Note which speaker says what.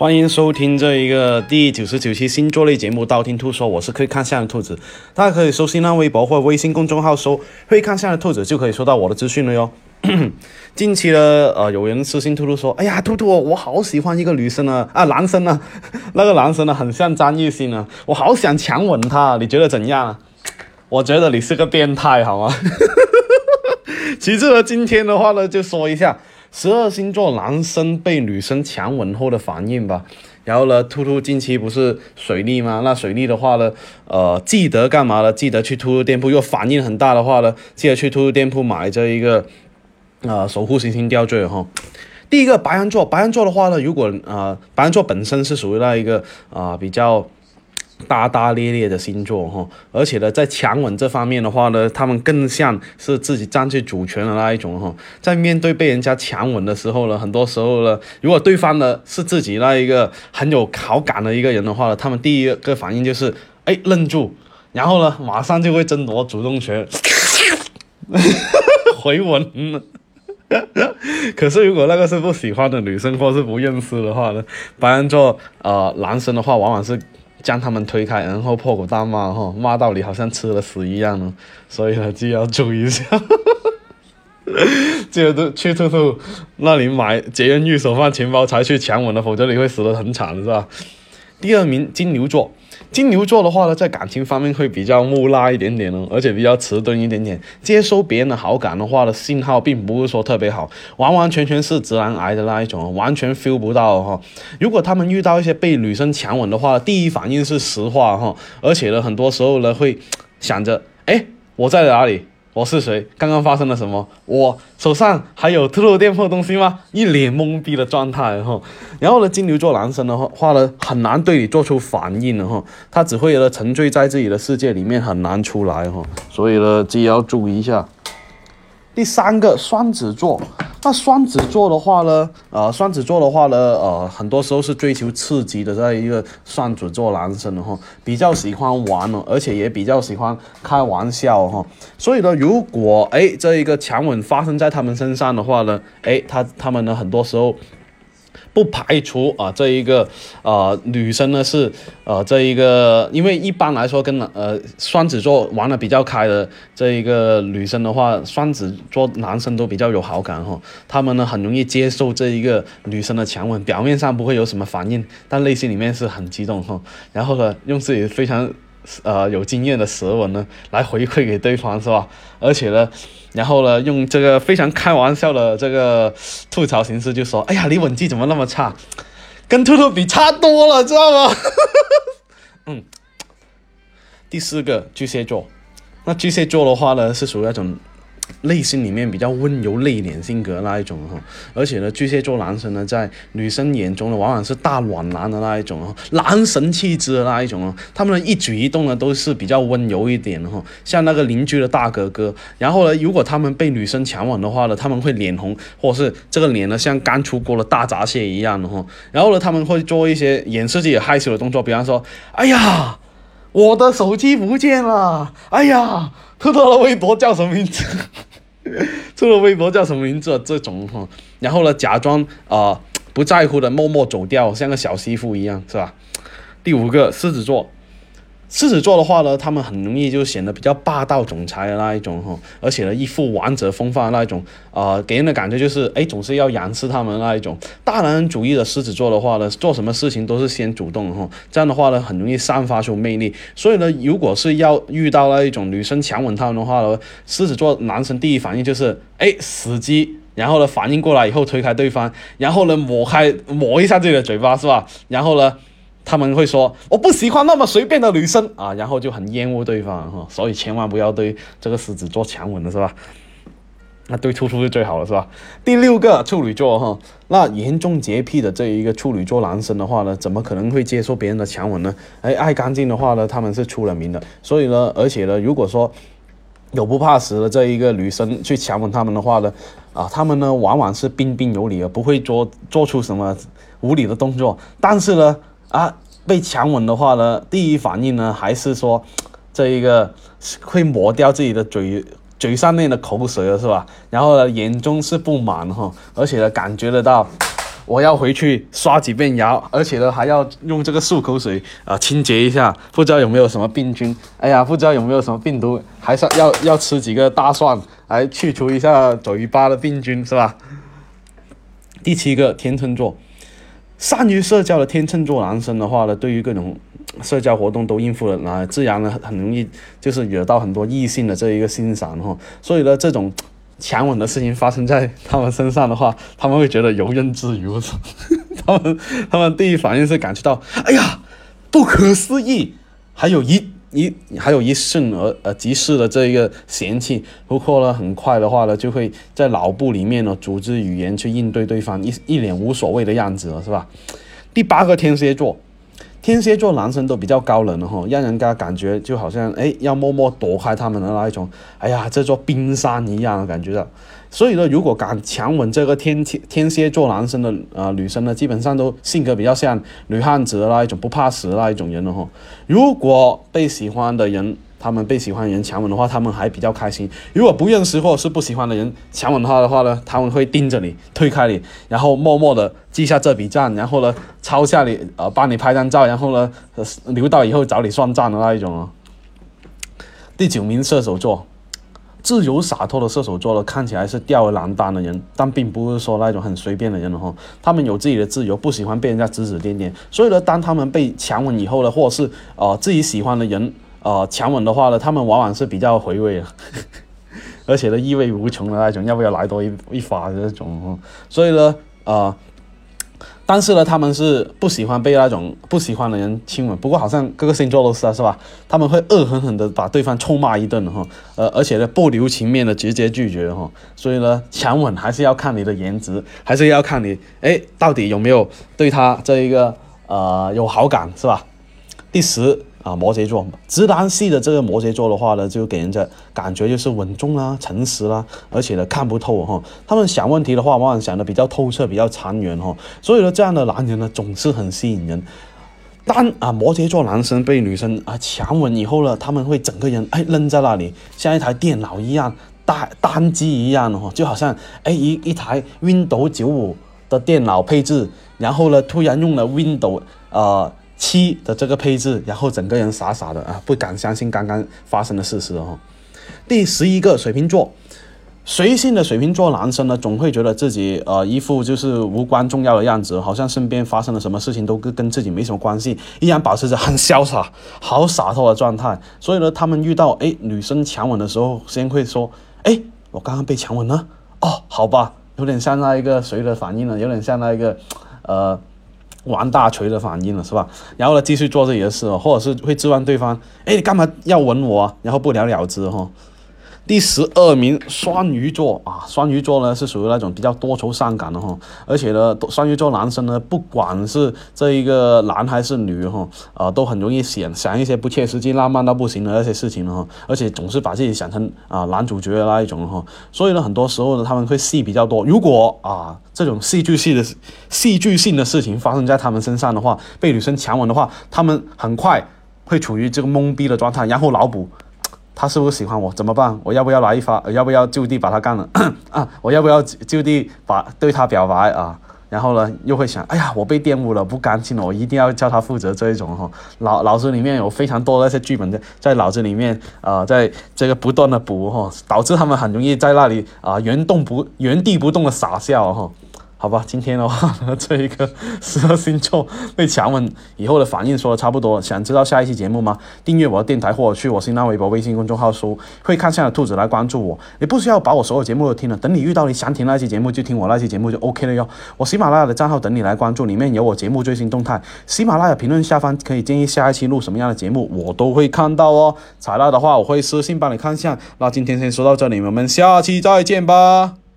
Speaker 1: 欢迎收听这一个第九十九期星座类节目《道听途说》，我是可以看相的兔子。大家可以搜新浪微博或微信公众号搜“会看相的兔子”，就可以收到我的资讯了哟。近期呢，呃，有人私信兔兔说：“哎呀，兔兔，我好喜欢一个女生啊，啊，男生呢，那个男生呢，很像张艺兴啊，我好想强吻他，你觉得怎样？”啊我觉得你是个变态，好吗？其次呢，今天的话呢，就说一下。十二星座男生被女生强吻后的反应吧。然后呢，兔兔近期不是水逆吗？那水逆的话呢，呃，记得干嘛呢？记得去兔兔店铺。如果反应很大的话呢，记得去兔兔店铺买这一个，呃，守护星星吊坠哈。第一个白羊座，白羊座的话呢，如果呃，白羊座本身是属于那一个啊比较。大大咧咧的星座哈，而且呢，在强吻这方面的话呢，他们更像是自己占据主权的那一种哈。在面对被人家强吻的时候呢，很多时候呢，如果对方呢是自己那一个很有好感的一个人的话呢，他们第一个反应就是哎愣住，然后呢马上就会争夺主动权，回吻。可是如果那个是不喜欢的女生或是不认识的话呢，白羊座呃男生的话往往是。将他们推开，然后破口大骂，哈，骂到你好像吃了屎一样呢。所以呢，就要注意一下，记得去兔兔那里买节约玉手放钱包才去抢吻的，否则你会死得很惨，是吧？第二名金牛座。金牛座的话呢，在感情方面会比较木讷一点点哦，而且比较迟钝一点点。接收别人的好感的话的信号，并不是说特别好，完完全全是直男癌的那一种，完全 feel 不到哈。如果他们遇到一些被女生强吻的话，第一反应是实话哈，而且呢，很多时候呢会想着，哎，我在哪里？我是谁？刚刚发生了什么？我手上还有兔兔店铺的东西吗？一脸懵逼的状态哈。然后呢，金牛座男生的话呢，很难对你做出反应的哈，他只会呢沉醉在自己的世界里面，很难出来哈。所以呢，自己要注意一下。第三个双子座。那双子座的话呢，呃，双子座的话呢，呃，很多时候是追求刺激的这样一个双子座男生的哈，比较喜欢玩哦，而且也比较喜欢开玩笑哈，所以呢，如果哎这一个强吻发生在他们身上的话呢，哎，他他们呢很多时候。不排除啊，这一个呃女生呢是呃这一个，因为一般来说跟呃双子座玩的比较开的这一个女生的话，双子座男生都比较有好感哈，他们呢很容易接受这一个女生的强吻，表面上不会有什么反应，但内心里面是很激动哈，然后呢用自己非常。呃，有经验的舌吻呢，来回馈给对方是吧？而且呢，然后呢，用这个非常开玩笑的这个吐槽形式，就说：“哎呀，你吻技怎么那么差？跟兔兔比差多了，知道吗？” 嗯。第四个巨蟹座，那巨蟹座的话呢，是属于那种。内心里面比较温柔内敛性格那一种哈，而且呢，巨蟹座男生呢，在女生眼中呢，往往是大暖男的那一种哦，男神气质的那一种哦，他们的一举一动呢，都是比较温柔一点的哈，像那个邻居的大哥哥。然后呢，如果他们被女生强吻的话呢，他们会脸红，或者是这个脸呢，像刚出锅的大闸蟹一样的哈。然后呢，他们会做一些掩饰自己害羞的动作，比方说，哎呀，我的手机不见了，哎呀。偷偷的微博叫什么名字？这个微博叫什么名字？这种哈，然后呢，假装啊不在乎的默默走掉，像个小媳妇一样，是吧？第五个，狮子座。狮子座的话呢，他们很容易就显得比较霸道总裁的那一种哈，而且呢，一副王者风范的那一种，啊，给人的感觉就是哎，总是要仰视他们那一种大男人主义的狮子座的话呢，做什么事情都是先主动哈，这样的话呢，很容易散发出魅力。所以呢，如果是要遇到那一种女生强吻他们的话呢，狮子座男生第一反应就是哎死机，然后呢反应过来以后推开对方，然后呢抹开抹一下自己的嘴巴是吧？然后呢。他们会说我不喜欢那么随便的女生啊，然后就很厌恶对方哈，所以千万不要对这个狮子座强吻的是吧？那对兔兔是最好的是吧？第六个处女座哈，那严重洁癖的这一个处女座男生的话呢，怎么可能会接受别人的强吻呢？哎，爱干净的话呢，他们是出了名的，所以呢，而且呢，如果说有不怕死的这一个女生去强吻他们的话呢，啊，他们呢往往是彬彬有礼而，不会做做出什么无礼的动作，但是呢。啊，被强吻的话呢，第一反应呢还是说，这一个会抹掉自己的嘴嘴上面的口水了，是吧？然后呢，眼中是不满哈，而且呢，感觉得到，我要回去刷几遍牙，而且呢还要用这个漱口水啊清洁一下，不知道有没有什么病菌，哎呀，不知道有没有什么病毒，还是要要吃几个大蒜来去除一下嘴巴的病菌，是吧？第七个天秤座，善于社交的天秤座男生的话呢，对于各种 社交活动都应付了，那自然呢很容易就是惹到很多异性的这一个欣赏哈，所以呢这种。强吻的事情发生在他们身上的话，他们会觉得游刃自如。他们他们第一反应是感觉到，哎呀，不可思议，还有一一还有一瞬而呃即逝的这一个嫌弃。不过呢，很快的话呢，就会在脑部里面呢组织语言去应对对方，一一脸无所谓的样子了，是吧？第八个天蝎座。天蝎座男生都比较高冷的哈，让人家感觉就好像哎要默默躲开他们的那一种，哎呀这座冰山一样的感觉的。所以呢，如果敢强吻这个天天蝎座男生的呃女生呢，基本上都性格比较像女汉子的那一种，不怕死的那一种人了哈。如果被喜欢的人。他们被喜欢的人强吻的话，他们还比较开心；如果不认识或者是不喜欢的人强吻他的话呢，他们会盯着你，推开你，然后默默的记下这笔账，然后呢抄下你，呃，帮你拍张照，然后呢留到以后找你算账的那一种哦。第九名射手座，自由洒脱的射手座呢，看起来是吊儿郎当的人，但并不是说那种很随便的人哈。他们有自己的自由，不喜欢被人家指指点点，所以呢，当他们被强吻以后呢，或者是呃自己喜欢的人。呃，强吻的话呢，他们往往是比较回味的，而且呢意味无穷的那种，要不要来多一一发的那种？所以呢，呃，但是呢，他们是不喜欢被那种不喜欢的人亲吻。不过好像各个星座都是啊，是吧？他们会恶狠狠的把对方臭骂一顿哈，呃，而且呢不留情面的直接拒绝哈。所以呢，强吻还是要看你的颜值，还是要看你哎到底有没有对他这一个呃有好感，是吧？第十。啊，摩羯座直男系的这个摩羯座的话呢，就给人家感觉就是稳重啦、诚实啦，而且呢看不透哈。他们想问题的话，往往想的比较透彻、比较长远哈。所以呢，这样的男人呢，总是很吸引人。当啊摩羯座男生被女生啊强吻以后呢，他们会整个人哎愣在那里，像一台电脑一样，单单机一样哈，就好像哎一一台 Windows 九五的电脑配置，然后呢突然用了 Windows 呃。七的这个配置，然后整个人傻傻的啊，不敢相信刚刚发生的事实哦。第十一个水瓶座，随性的水瓶座男生呢，总会觉得自己呃一副就是无关重要的样子，好像身边发生了什么事情都跟跟自己没什么关系，依然保持着很潇洒、好洒脱的状态。所以呢，他们遇到哎女生强吻的时候，先会说哎我刚刚被强吻了哦，好吧，有点像那一个谁的反应呢，有点像那一个呃。玩大锤的反应了是吧？然后呢，继续做自己的事，或者是会质问对方，哎，你干嘛要吻我？然后不了了之哈。第十二名双鱼座啊，双鱼座呢是属于那种比较多愁善感的哈，而且呢，双鱼座男生呢，不管是这一个男还是女哈，啊，都很容易想想一些不切实际、浪漫到不行的那些事情哈，而且总是把自己想成啊男主角的那一种哈，所以呢，很多时候呢，他们会戏比较多。如果啊，这种戏剧性的戏剧性的事情发生在他们身上的话，被女生强吻的话，他们很快会处于这个懵逼的状态，然后脑补。他是不是喜欢我？怎么办？我要不要来一发？要不要就地把他干了？啊！我要不要就地把对他表白啊？然后呢，又会想，哎呀，我被玷污了，不干净了，我一定要叫他负责这一种哈。脑脑子里面有非常多的那些剧本在在脑子里面啊，在这个不断的补哈，导致他们很容易在那里啊原动不原地不动的傻笑哈。好吧，今天的话呢，这一个十二星座被强吻以后的反应说的差不多。想知道下一期节目吗？订阅我的电台或者去我新浪微博、微信公众号搜“会看相的兔子”来关注我。你不需要把我所有节目都听了，等你遇到你想听那期节目就听我那期节目就 OK 了哟。我喜马拉雅的账号等你来关注，里面有我节目最新动态。喜马拉雅评论下方可以建议下一期录什么样的节目，我都会看到哦。采纳的话，我会私信帮你看相。那今天先说到这里，我们下期再见吧。